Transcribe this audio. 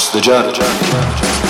It's the judge.